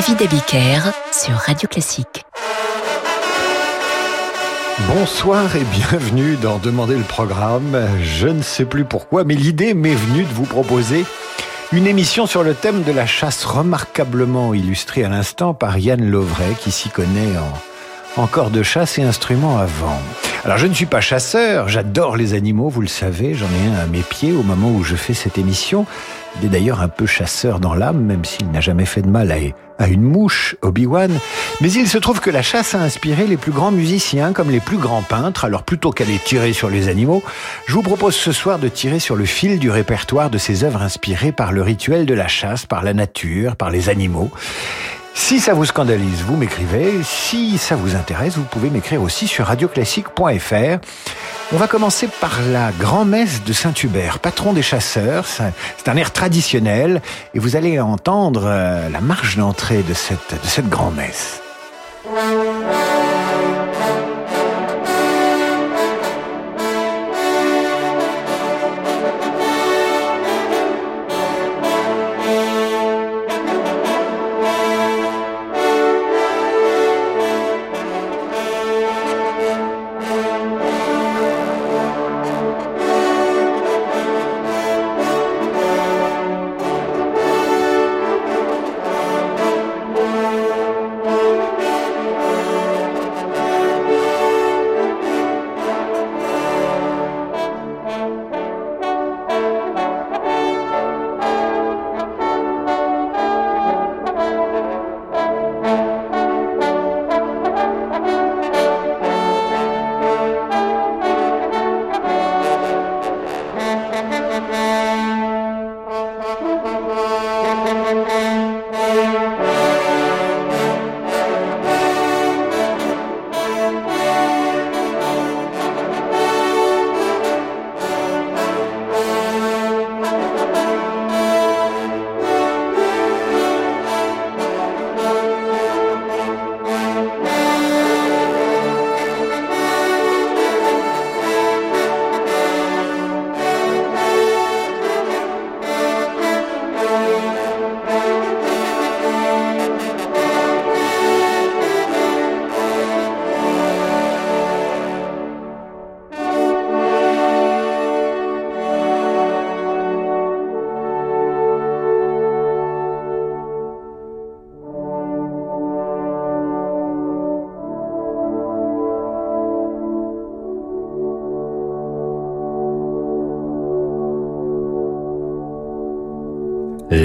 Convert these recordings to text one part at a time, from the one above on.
David Abiker sur Radio Classique. Bonsoir et bienvenue dans Demander le programme. Je ne sais plus pourquoi, mais l'idée m'est venue de vous proposer une émission sur le thème de la chasse remarquablement illustrée à l'instant par Yann Lovray qui s'y connaît en, encore de chasse et instruments à vent. Alors je ne suis pas chasseur, j'adore les animaux, vous le savez, j'en ai un à mes pieds au moment où je fais cette émission. Il est d'ailleurs un peu chasseur dans l'âme, même s'il n'a jamais fait de mal à, une mouche, Obi-Wan. Mais il se trouve que la chasse a inspiré les plus grands musiciens comme les plus grands peintres. Alors plutôt qu'aller tirer sur les animaux, je vous propose ce soir de tirer sur le fil du répertoire de ces œuvres inspirées par le rituel de la chasse, par la nature, par les animaux. Si ça vous scandalise, vous m'écrivez. Si ça vous intéresse, vous pouvez m'écrire aussi sur radioclassique.fr. On va commencer par la grand-messe de Saint-Hubert, patron des chasseurs. C'est un air traditionnel et vous allez entendre euh, la marche d'entrée de cette, de cette grand-messe.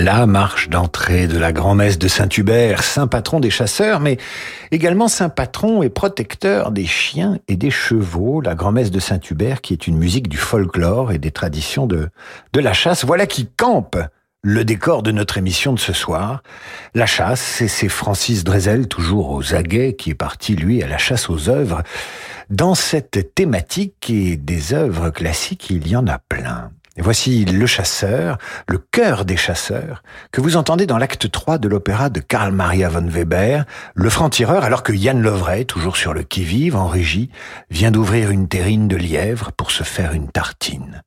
La marche d'entrée de la grand-messe de Saint-Hubert, saint patron des chasseurs, mais également saint patron et protecteur des chiens et des chevaux, la grand-messe de Saint-Hubert qui est une musique du folklore et des traditions de, de la chasse. Voilà qui campe le décor de notre émission de ce soir. La chasse, et c'est Francis Drezel, toujours aux aguets, qui est parti, lui, à la chasse aux œuvres. Dans cette thématique et des œuvres classiques, il y en a plein. Et voici Le Chasseur, le cœur des chasseurs, que vous entendez dans l'acte 3 de l'opéra de Karl Maria von Weber, le franc-tireur, alors que Yann Lovray, toujours sur le qui-vive, en régie, vient d'ouvrir une terrine de lièvre pour se faire une tartine.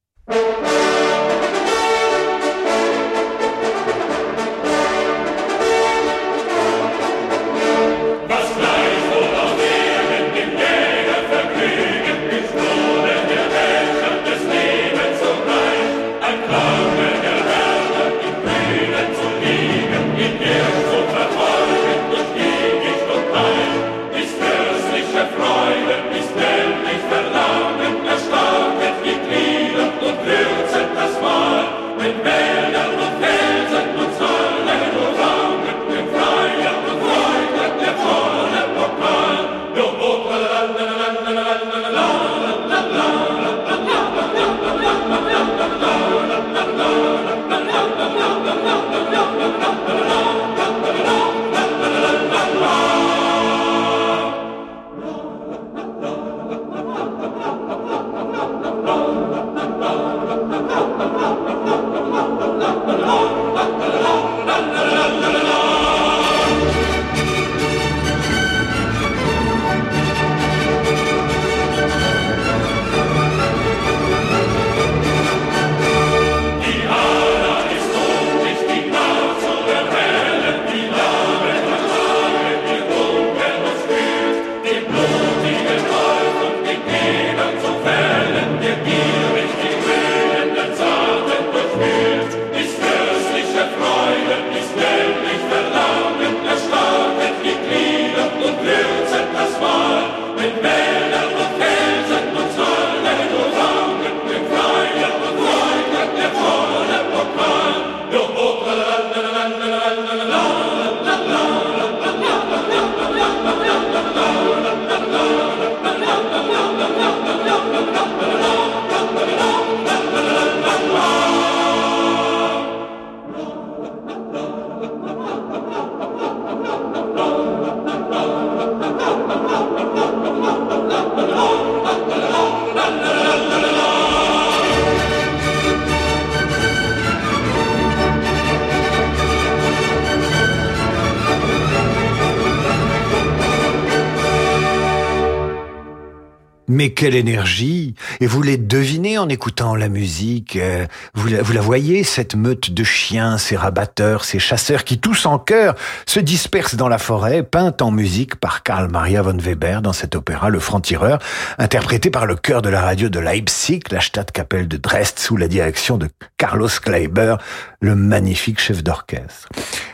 Quelle énergie Et vous les devinez en écoutant la musique. Euh, vous la, vous la voyez, cette meute de chiens, ces rabatteurs, ces chasseurs qui tous en chœur se dispersent dans la forêt, peinte en musique par Karl Maria von Weber dans cet opéra Le Franc-Tireur, interprété par le chœur de la radio de Leipzig, la Stadtkapelle de Dresde, sous la direction de Carlos Kleiber, le magnifique chef d'orchestre.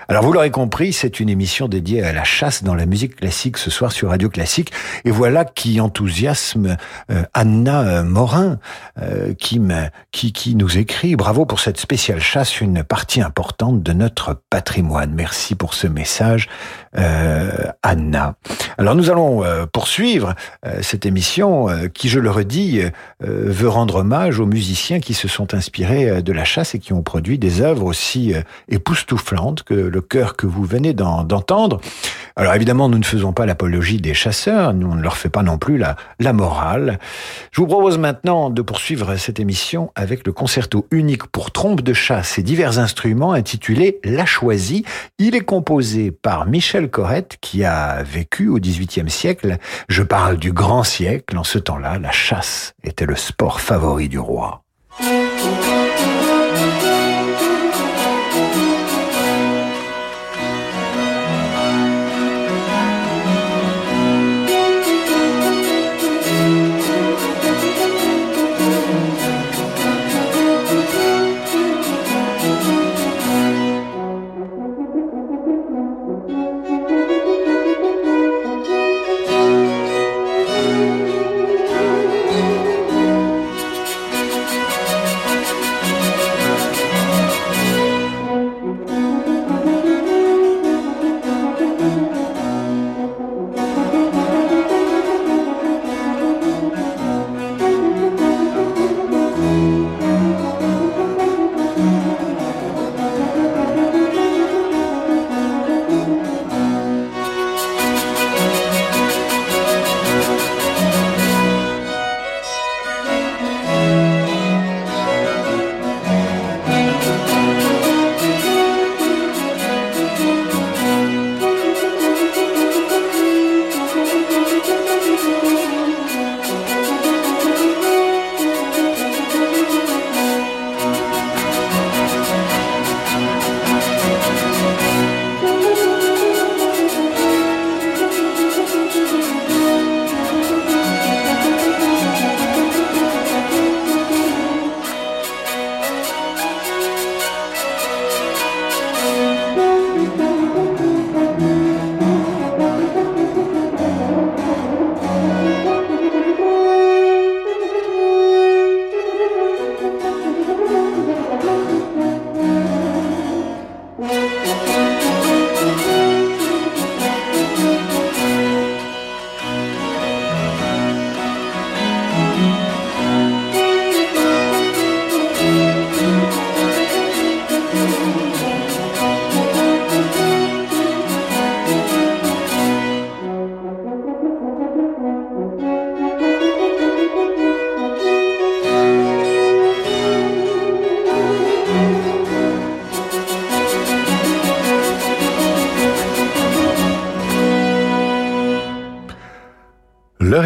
Alors vous l'aurez compris, c'est une émission dédiée à la chasse dans la musique classique ce soir sur Radio Classique. Et voilà qui enthousiasme euh, Anna euh, Morin, euh, qui, qui, qui nous écrit Bravo pour cette spéciale chasse, une partie importante de notre patrimoine. Merci pour ce message, Anna. Alors nous allons poursuivre cette émission qui, je le redis, veut rendre hommage aux musiciens qui se sont inspirés de la chasse et qui ont produit des œuvres aussi époustouflantes que le cœur que vous venez d'entendre. Alors évidemment, nous ne faisons pas l'apologie des chasseurs, nous on ne leur fait pas non plus la, la morale. Je vous propose maintenant de poursuivre cette émission avec le concerto unique pour trompe de chasse et divers instruments intitulé La Choisie. Il est composé par Michel Corrette qui a vécu au XVIIIe siècle. Je parle du grand siècle. En ce temps-là, la chasse était le sport favori du roi.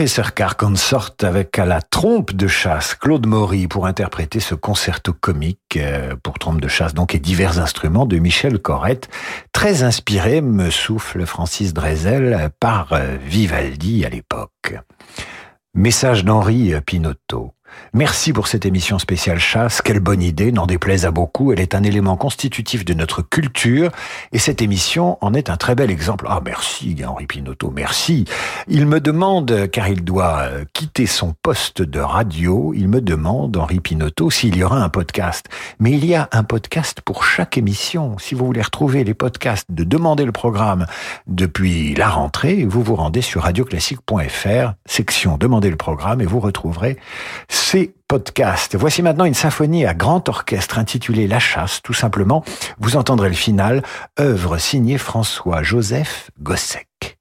Et Sercar Consort avec à la trompe de chasse Claude Maury pour interpréter ce concerto comique euh, pour trompe de chasse et divers instruments de Michel Corrette, très inspiré, me souffle Francis Drezel, par euh, Vivaldi à l'époque. Message d'Henri Pinotto. Merci pour cette émission spéciale chasse. Quelle bonne idée, n'en déplaise à beaucoup. Elle est un élément constitutif de notre culture et cette émission en est un très bel exemple. Ah, merci, Henri Pinotto, merci. Il me demande, car il doit euh, quitter son poste de radio, il me demande, Henri Pinotto, s'il y aura un podcast. Mais il y a un podcast pour chaque émission. Si vous voulez retrouver les podcasts de Demander le programme depuis la rentrée, vous vous rendez sur radioclassique.fr, section Demander le programme et vous retrouverez ces podcasts. Voici maintenant une symphonie à grand orchestre intitulée La Chasse, tout simplement. Vous entendrez le final, œuvre signée François-Joseph Gossec.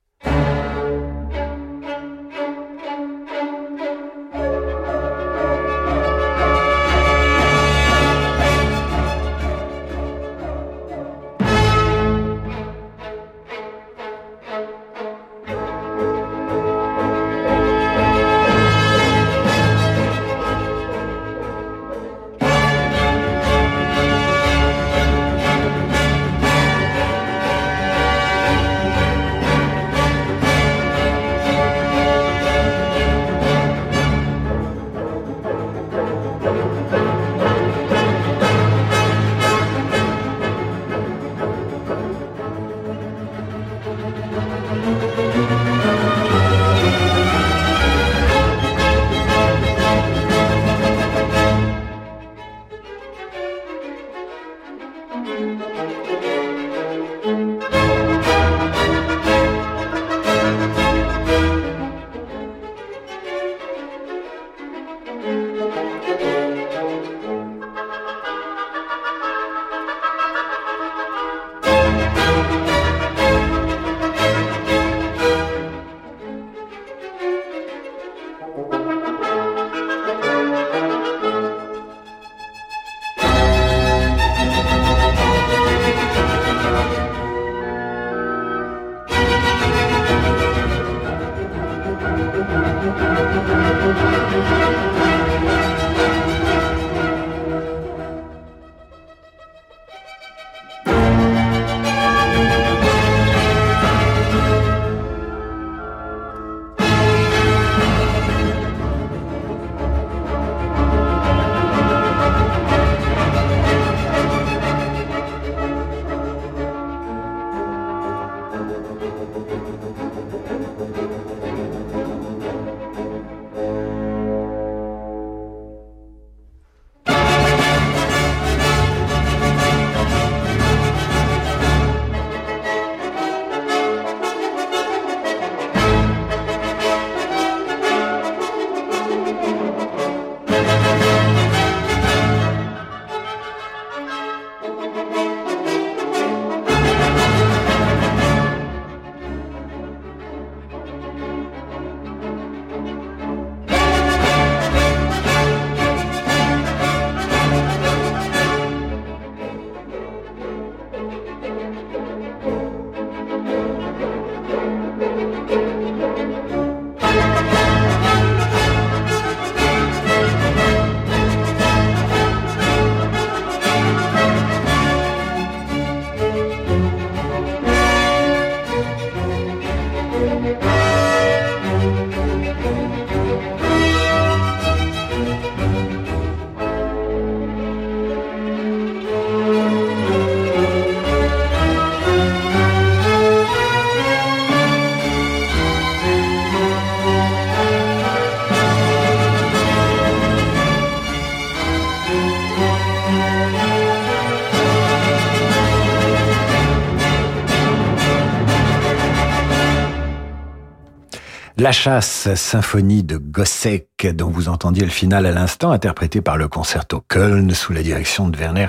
La chasse, symphonie de Gossec, dont vous entendiez le final à l'instant, interprété par le concerto Köln sous la direction de Werner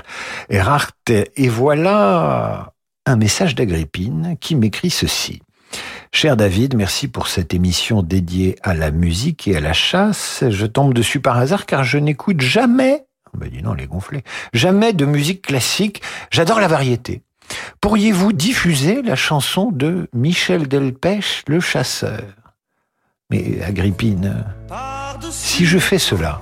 Erhardt. Et voilà un message d'Agrippine qui m'écrit ceci. Cher David, merci pour cette émission dédiée à la musique et à la chasse. Je tombe dessus par hasard car je n'écoute jamais, ben dis non, les gonflés, jamais de musique classique. J'adore la variété. Pourriez-vous diffuser la chanson de Michel Delpech, le chasseur? Mais Agrippine, si je fais cela,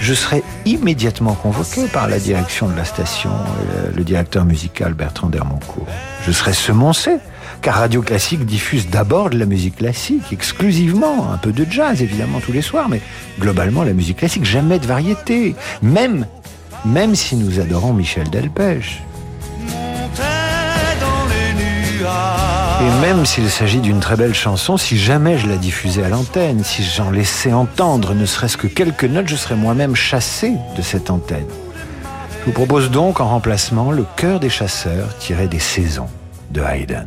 je serai immédiatement convoqué par la direction de la station, le directeur musical Bertrand Dermoncourt. Je serai semoncé, car Radio Classique diffuse d'abord de la musique classique, exclusivement, un peu de jazz évidemment tous les soirs, mais globalement la musique classique, jamais de variété, même, même si nous adorons Michel Delpech. Et même s'il s'agit d'une très belle chanson, si jamais je la diffusais à l'antenne, si j'en laissais entendre ne serait-ce que quelques notes, je serais moi-même chassé de cette antenne. Je vous propose donc en remplacement le cœur des chasseurs tiré des saisons de Haydn.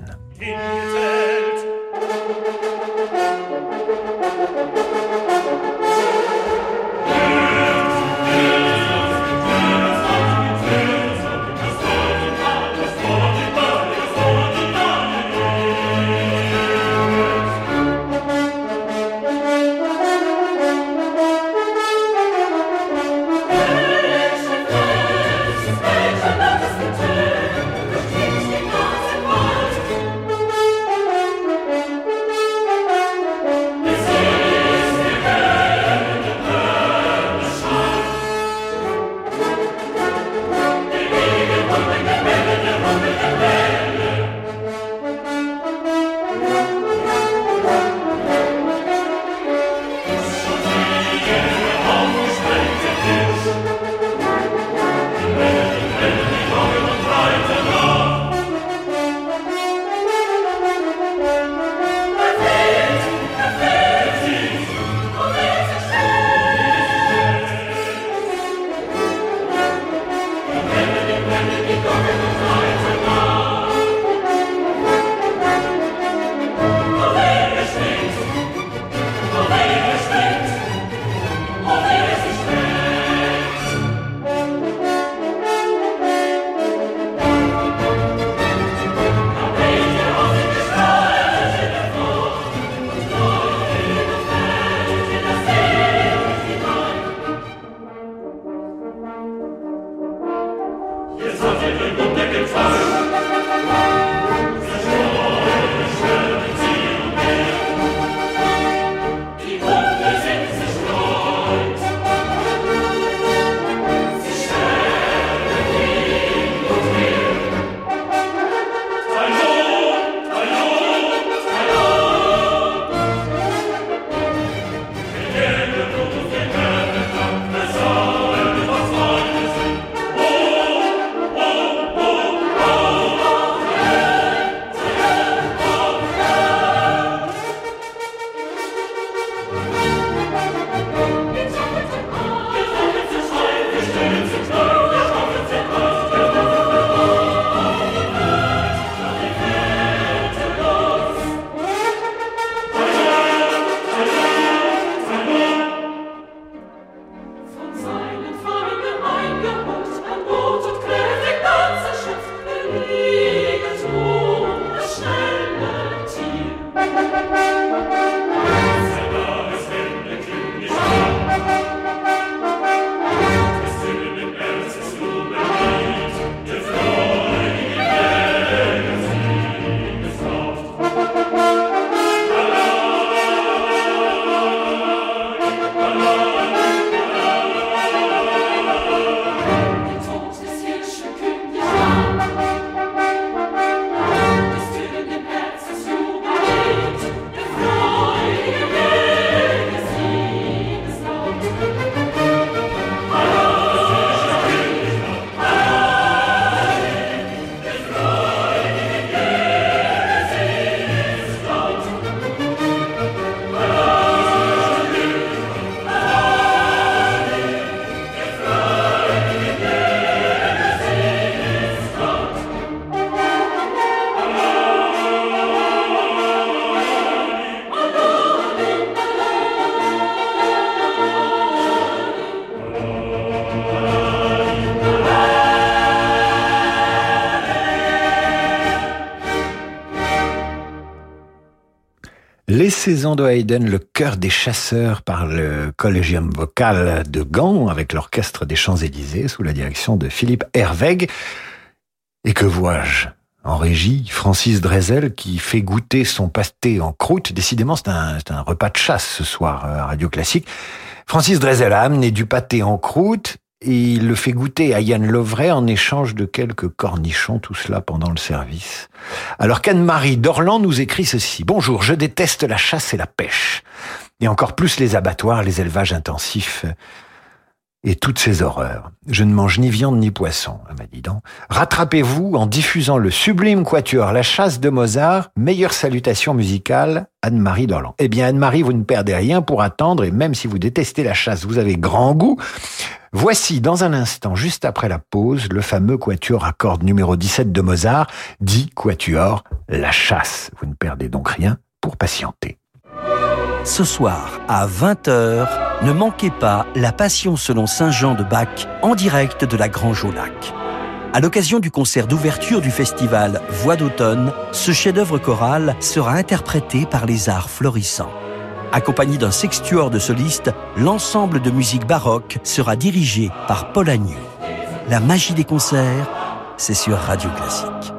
Le cœur des chasseurs par le Collegium Vocal de Gand avec l'orchestre des Champs-Élysées sous la direction de Philippe Herweg. Et que vois-je? En régie, Francis Drezel qui fait goûter son pâté en croûte. Décidément, c'est un, un, repas de chasse ce soir euh, à Radio Classique. Francis Drezel a amené du pâté en croûte et il le fait goûter à Yann Lovray en échange de quelques cornichons, tout cela pendant le service. Alors qu'Anne-Marie Dorland nous écrit ceci. Bonjour, je déteste la chasse et la pêche. Et encore plus les abattoirs, les élevages intensifs et toutes ces horreurs. Je ne mange ni viande ni poisson, m'a dit donc. Rattrapez-vous en diffusant le sublime quatuor La chasse de Mozart, meilleure salutation musicale, Anne-Marie Dorland. Eh bien, Anne-Marie, vous ne perdez rien pour attendre, et même si vous détestez la chasse, vous avez grand goût. Voici dans un instant, juste après la pause, le fameux quatuor à cordes numéro 17 de Mozart, dit quatuor La chasse. Vous ne perdez donc rien pour patienter. Ce soir, à 20h, ne manquez pas La Passion selon Saint Jean de Bach en direct de la Grange au Lac. À l'occasion du concert d'ouverture du festival Voix d'automne, ce chef-d'œuvre choral sera interprété par les arts florissants. Accompagné d'un sextuor de solistes, l'ensemble de musique baroque sera dirigé par Paul Agnew. La magie des concerts, c'est sur Radio Classique.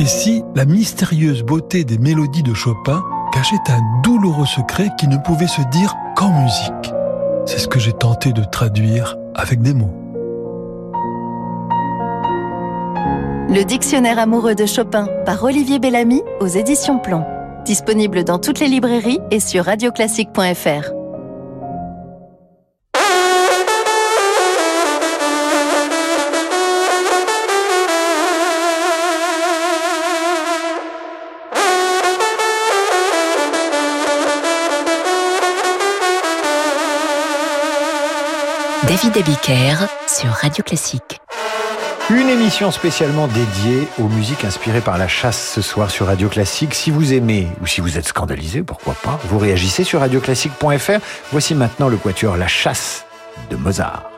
Et si la mystérieuse beauté des mélodies de Chopin cachait un douloureux secret qui ne pouvait se dire qu'en musique? C'est ce que j'ai tenté de traduire avec des mots. Le dictionnaire amoureux de Chopin par Olivier Bellamy aux éditions Plomb. Disponible dans toutes les librairies et sur radioclassique.fr. David Abiker sur Radio Classique. Une émission spécialement dédiée aux musiques inspirées par la chasse ce soir sur Radio Classique. Si vous aimez ou si vous êtes scandalisé, pourquoi pas, vous réagissez sur radioclassique.fr. Voici maintenant le quatuor La chasse de Mozart.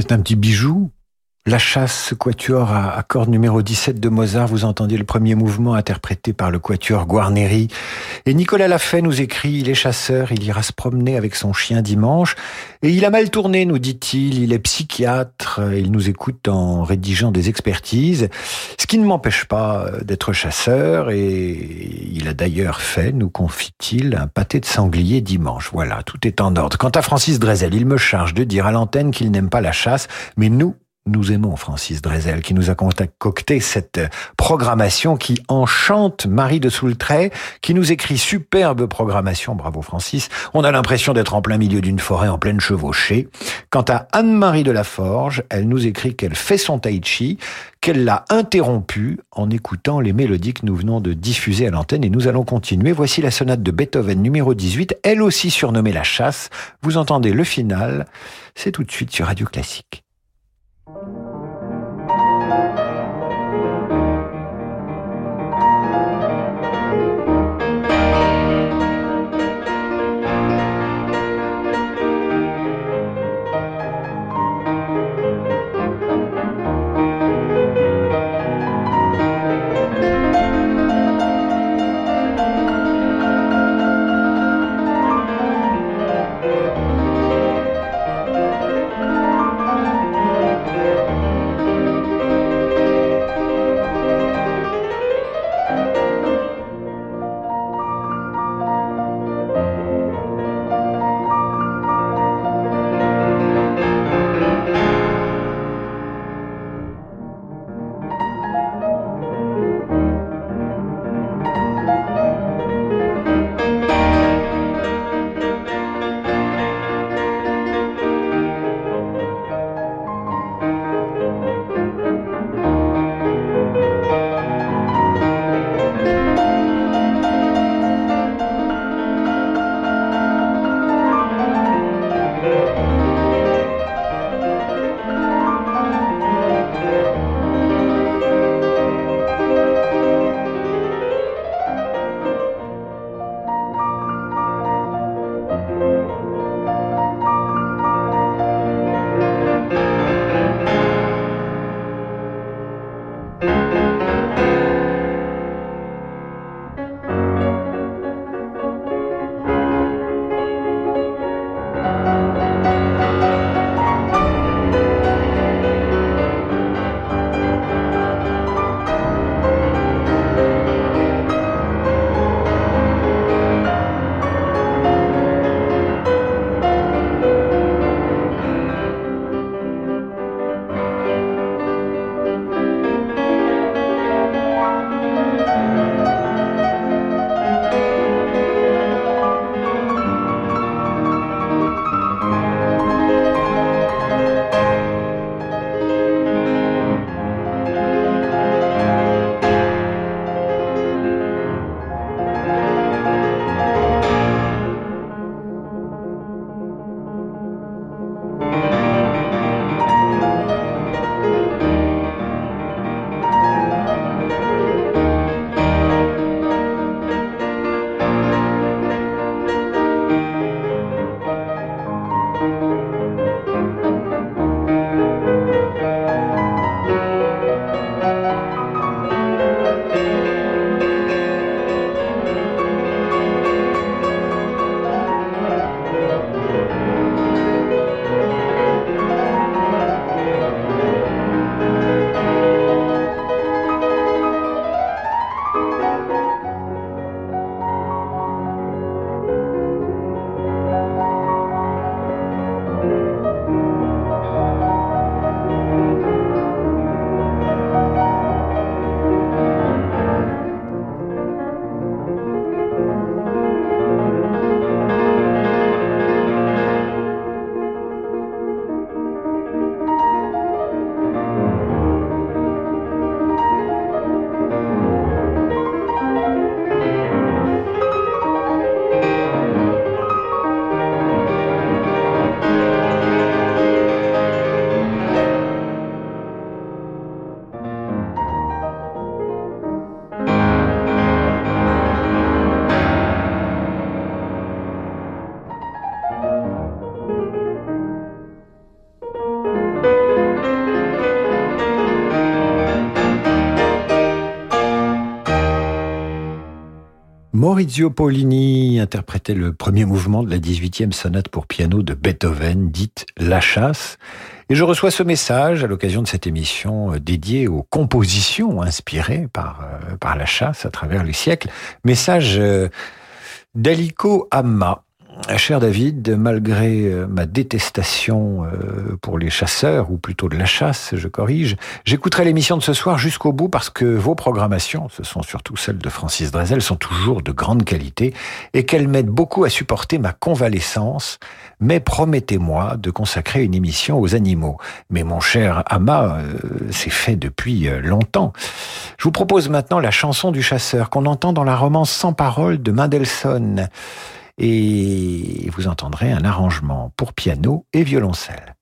C'est un petit bijou. La chasse, quatuor à, cordes numéro 17 de Mozart, vous entendiez le premier mouvement interprété par le quatuor Guarneri. Et Nicolas Lafay nous écrit, il est chasseur, il ira se promener avec son chien dimanche. Et il a mal tourné, nous dit-il, il est psychiatre, il nous écoute en rédigeant des expertises. Ce qui ne m'empêche pas d'être chasseur et il a d'ailleurs fait, nous confie-t-il, un pâté de sanglier dimanche. Voilà, tout est en ordre. Quant à Francis Drezel, il me charge de dire à l'antenne qu'il n'aime pas la chasse, mais nous, nous aimons Francis Drezel qui nous a concocté cette programmation qui enchante Marie de Soultray, qui nous écrit superbe programmation, bravo Francis. On a l'impression d'être en plein milieu d'une forêt en pleine chevauchée. Quant à Anne-Marie de la Forge, elle nous écrit qu'elle fait son tai chi, qu'elle l'a interrompu en écoutant les mélodies que nous venons de diffuser à l'antenne et nous allons continuer. Voici la sonate de Beethoven numéro 18, elle aussi surnommée La Chasse. Vous entendez le final, c'est tout de suite sur Radio Classique. Thank you. Maurizio Paulini interprétait le premier mouvement de la 18e sonate pour piano de Beethoven, dite La Chasse. Et je reçois ce message à l'occasion de cette émission euh, dédiée aux compositions inspirées par, euh, par La Chasse à travers les siècles. Message euh, d'Alico Amma. Cher David, malgré euh, ma détestation euh, pour les chasseurs, ou plutôt de la chasse, je corrige, j'écouterai l'émission de ce soir jusqu'au bout parce que vos programmations, ce sont surtout celles de Francis Drezel, sont toujours de grande qualité et qu'elles m'aident beaucoup à supporter ma convalescence. Mais promettez-moi de consacrer une émission aux animaux. Mais mon cher Ama, euh, c'est fait depuis longtemps. Je vous propose maintenant la chanson du chasseur qu'on entend dans la romance sans parole de Mendelssohn et vous entendrez un arrangement pour piano et violoncelle.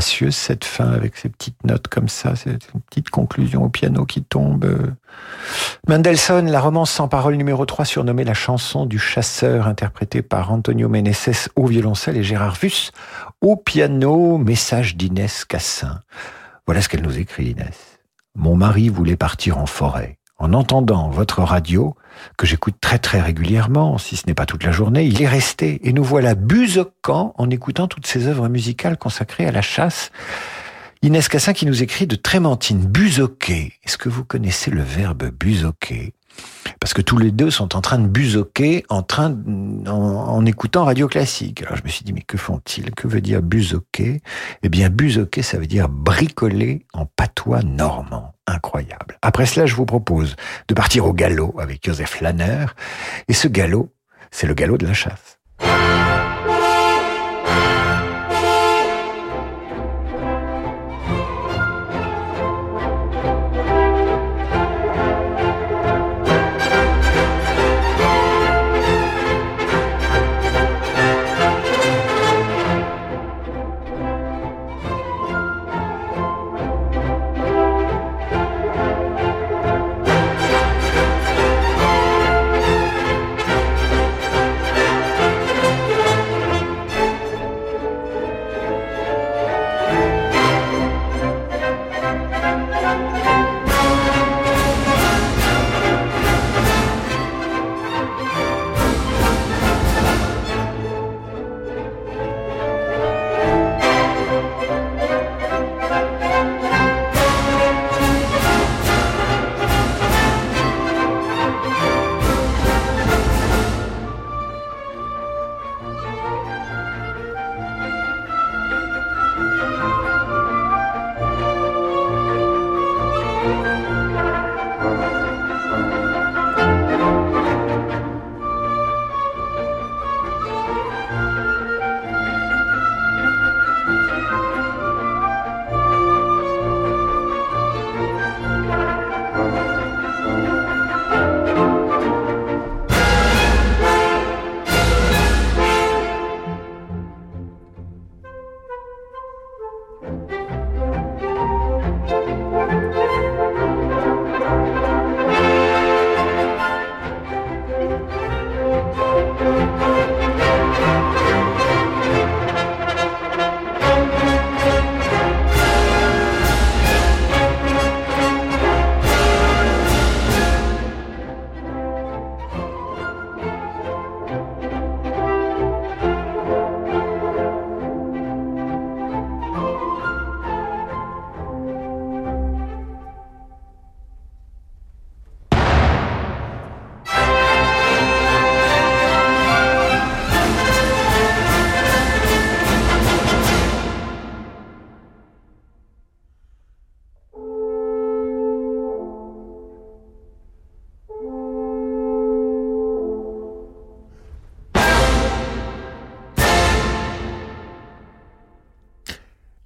Cette fin avec ces petites notes comme ça, c'est une petite conclusion au piano qui tombe. Mendelssohn, la romance sans parole numéro 3 surnommée la chanson du chasseur interprétée par Antonio Meneses au violoncelle et Gérard Vuss au piano, message d'Inès Cassin. Voilà ce qu'elle nous écrit Inès. Mon mari voulait partir en forêt. En entendant votre radio, que j'écoute très très régulièrement, si ce n'est pas toute la journée, il est resté. Et nous voilà buzoquant en écoutant toutes ces œuvres musicales consacrées à la chasse. Inès Cassin qui nous écrit de Trémentine, buzoquer. Est-ce que vous connaissez le verbe buzoquer? Parce que tous les deux sont en train de buzoquer en train écoutant radio classique. Alors je me suis dit mais que font-ils? Que veut dire buzoquer? Eh bien buzoquer ça veut dire bricoler en patois normand incroyable. Après cela, je vous propose de partir au galop avec Joseph Lanner. Et ce galop, c'est le galop de la chasse.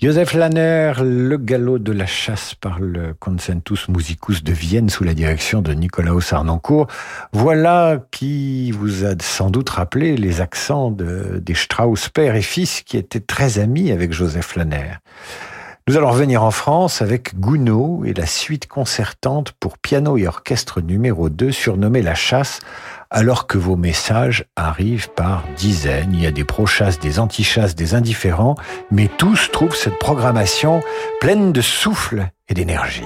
Joseph Lanner, le galop de la chasse par le Consentus Musicus de Vienne sous la direction de Nicolaus Arnoncourt. Voilà qui vous a sans doute rappelé les accents de, des Strauss père et fils qui étaient très amis avec Joseph Lanner. Nous allons revenir en France avec Gounod et la suite concertante pour piano et orchestre numéro 2 surnommée La Chasse alors que vos messages arrivent par dizaines. Il y a des pro-chasses, des anti-chasses, des indifférents, mais tous trouvent cette programmation pleine de souffle et d'énergie.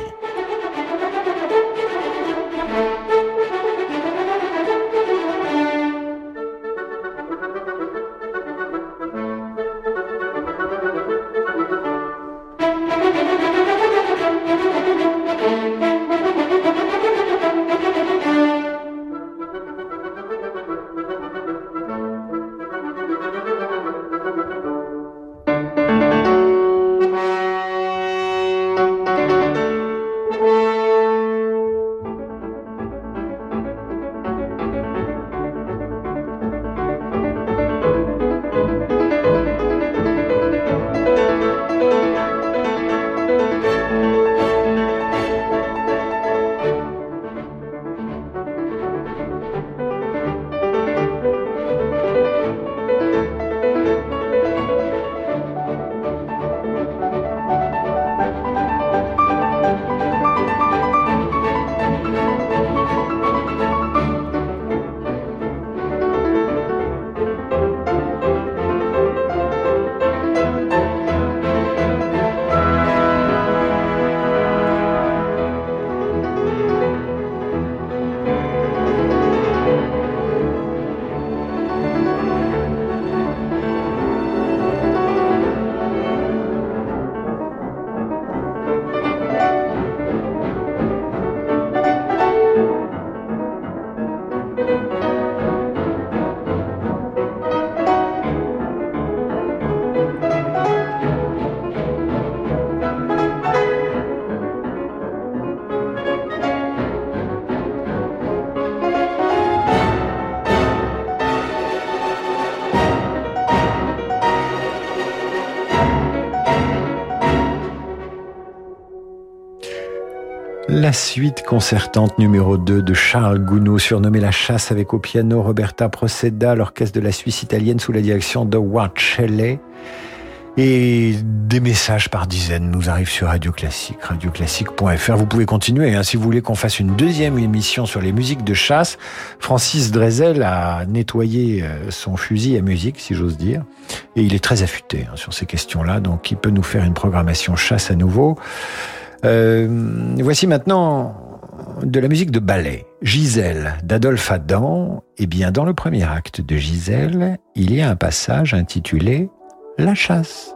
La suite concertante numéro 2 de Charles Gounod, surnommé La Chasse avec au piano Roberta Proceda, l'orchestre de la Suisse italienne sous la direction de Shelley. Et des messages par dizaines nous arrivent sur Radio Classique, radioclassique.fr. Vous pouvez continuer, hein, si vous voulez qu'on fasse une deuxième émission sur les musiques de chasse. Francis Drezel a nettoyé euh, son fusil à musique, si j'ose dire, et il est très affûté hein, sur ces questions-là, donc il peut nous faire une programmation chasse à nouveau. Euh, voici maintenant de la musique de ballet. Gisèle d'Adolphe Adam. Eh bien, dans le premier acte de Gisèle, il y a un passage intitulé La chasse.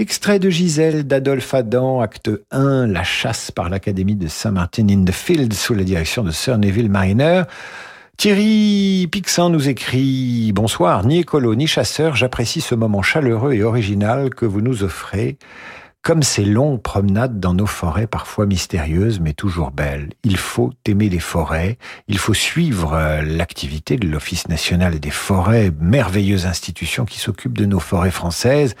Extrait de Gisèle d'Adolphe Adam, acte 1, La chasse par l'Académie de Saint-Martin in the Field sous la direction de Sir Neville Mariner. Thierry Pixan nous écrit Bonsoir, ni écolo ni chasseur, j'apprécie ce moment chaleureux et original que vous nous offrez. Comme ces longues promenades dans nos forêts parfois mystérieuses mais toujours belles. Il faut aimer les forêts, il faut suivre euh, l'activité de l'Office national des forêts, merveilleuse institution qui s'occupe de nos forêts françaises.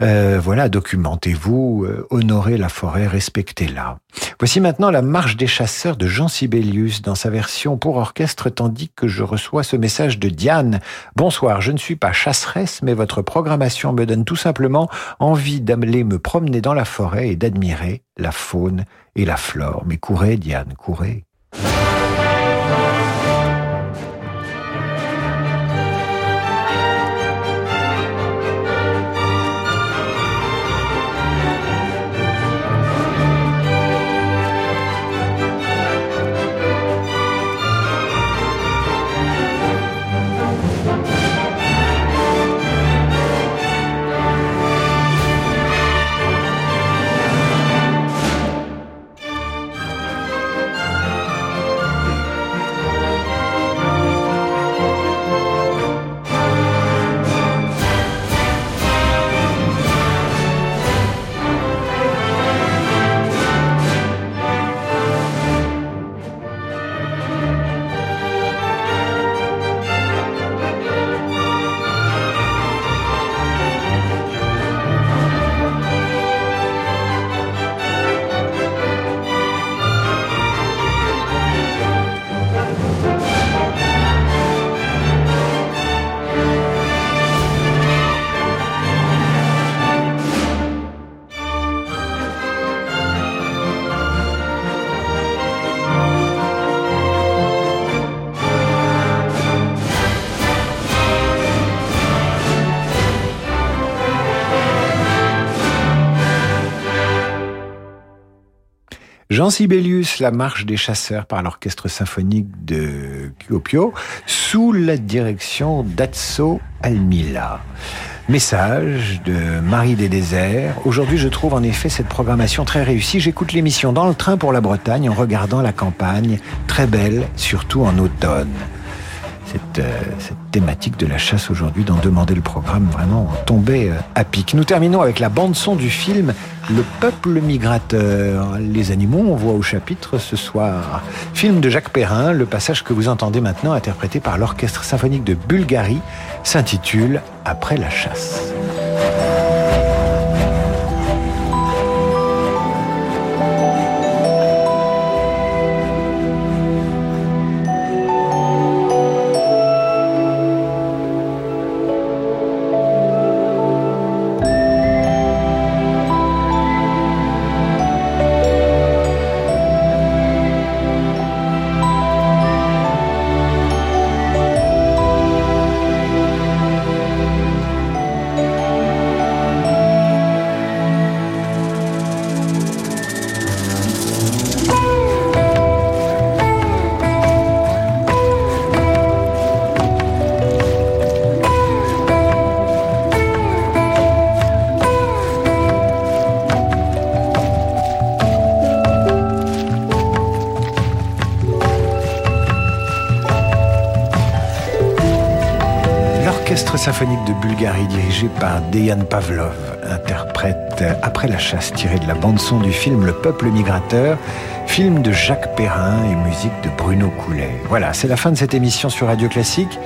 Euh, voilà, documentez-vous, euh, honorez la forêt, respectez-la. Voici maintenant la marche des chasseurs de Jean Sibelius dans sa version pour orchestre, tandis que je reçois ce message de Diane. Bonsoir, je ne suis pas chasseresse, mais votre programmation me donne tout simplement envie d'aller me promener dans la forêt et d'admirer la faune et la flore. Mais courez, Diane, courez. Jean Sibelius, la marche des chasseurs par l'orchestre symphonique de Kuopio, sous la direction d'Atso Almila. Message de Marie des Déserts. Aujourd'hui, je trouve en effet cette programmation très réussie. J'écoute l'émission dans le train pour la Bretagne en regardant la campagne, très belle, surtout en automne. Cette, euh, cette, thématique de la chasse aujourd'hui, d'en demander le programme, vraiment tombait euh, à pic. Nous terminons avec la bande-son du film Le peuple migrateur. Les animaux, on voit au chapitre ce soir. Film de Jacques Perrin, le passage que vous entendez maintenant, interprété par l'Orchestre symphonique de Bulgarie, s'intitule Après la chasse. Symphonique de Bulgarie dirigé par Dejan Pavlov interprète Après la chasse tirée de la bande-son du film Le peuple migrateur, film de Jacques Perrin et musique de Bruno Coulet. Voilà, c'est la fin de cette émission sur Radio Classique.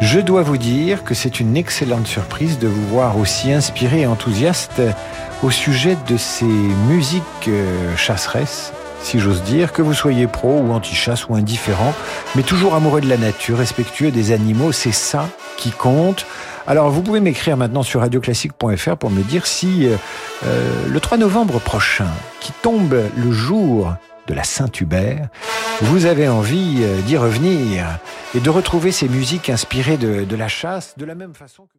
Je dois vous dire que c'est une excellente surprise de vous voir aussi inspiré et enthousiaste au sujet de ces musiques euh, chasseresses si j'ose dire, que vous soyez pro ou anti-chasse ou indifférent, mais toujours amoureux de la nature, respectueux des animaux, c'est ça compte. Alors vous pouvez m'écrire maintenant sur radioclassique.fr pour me dire si euh, euh, le 3 novembre prochain, qui tombe le jour de la Saint-Hubert, vous avez envie euh, d'y revenir et de retrouver ces musiques inspirées de, de la chasse de la même façon que...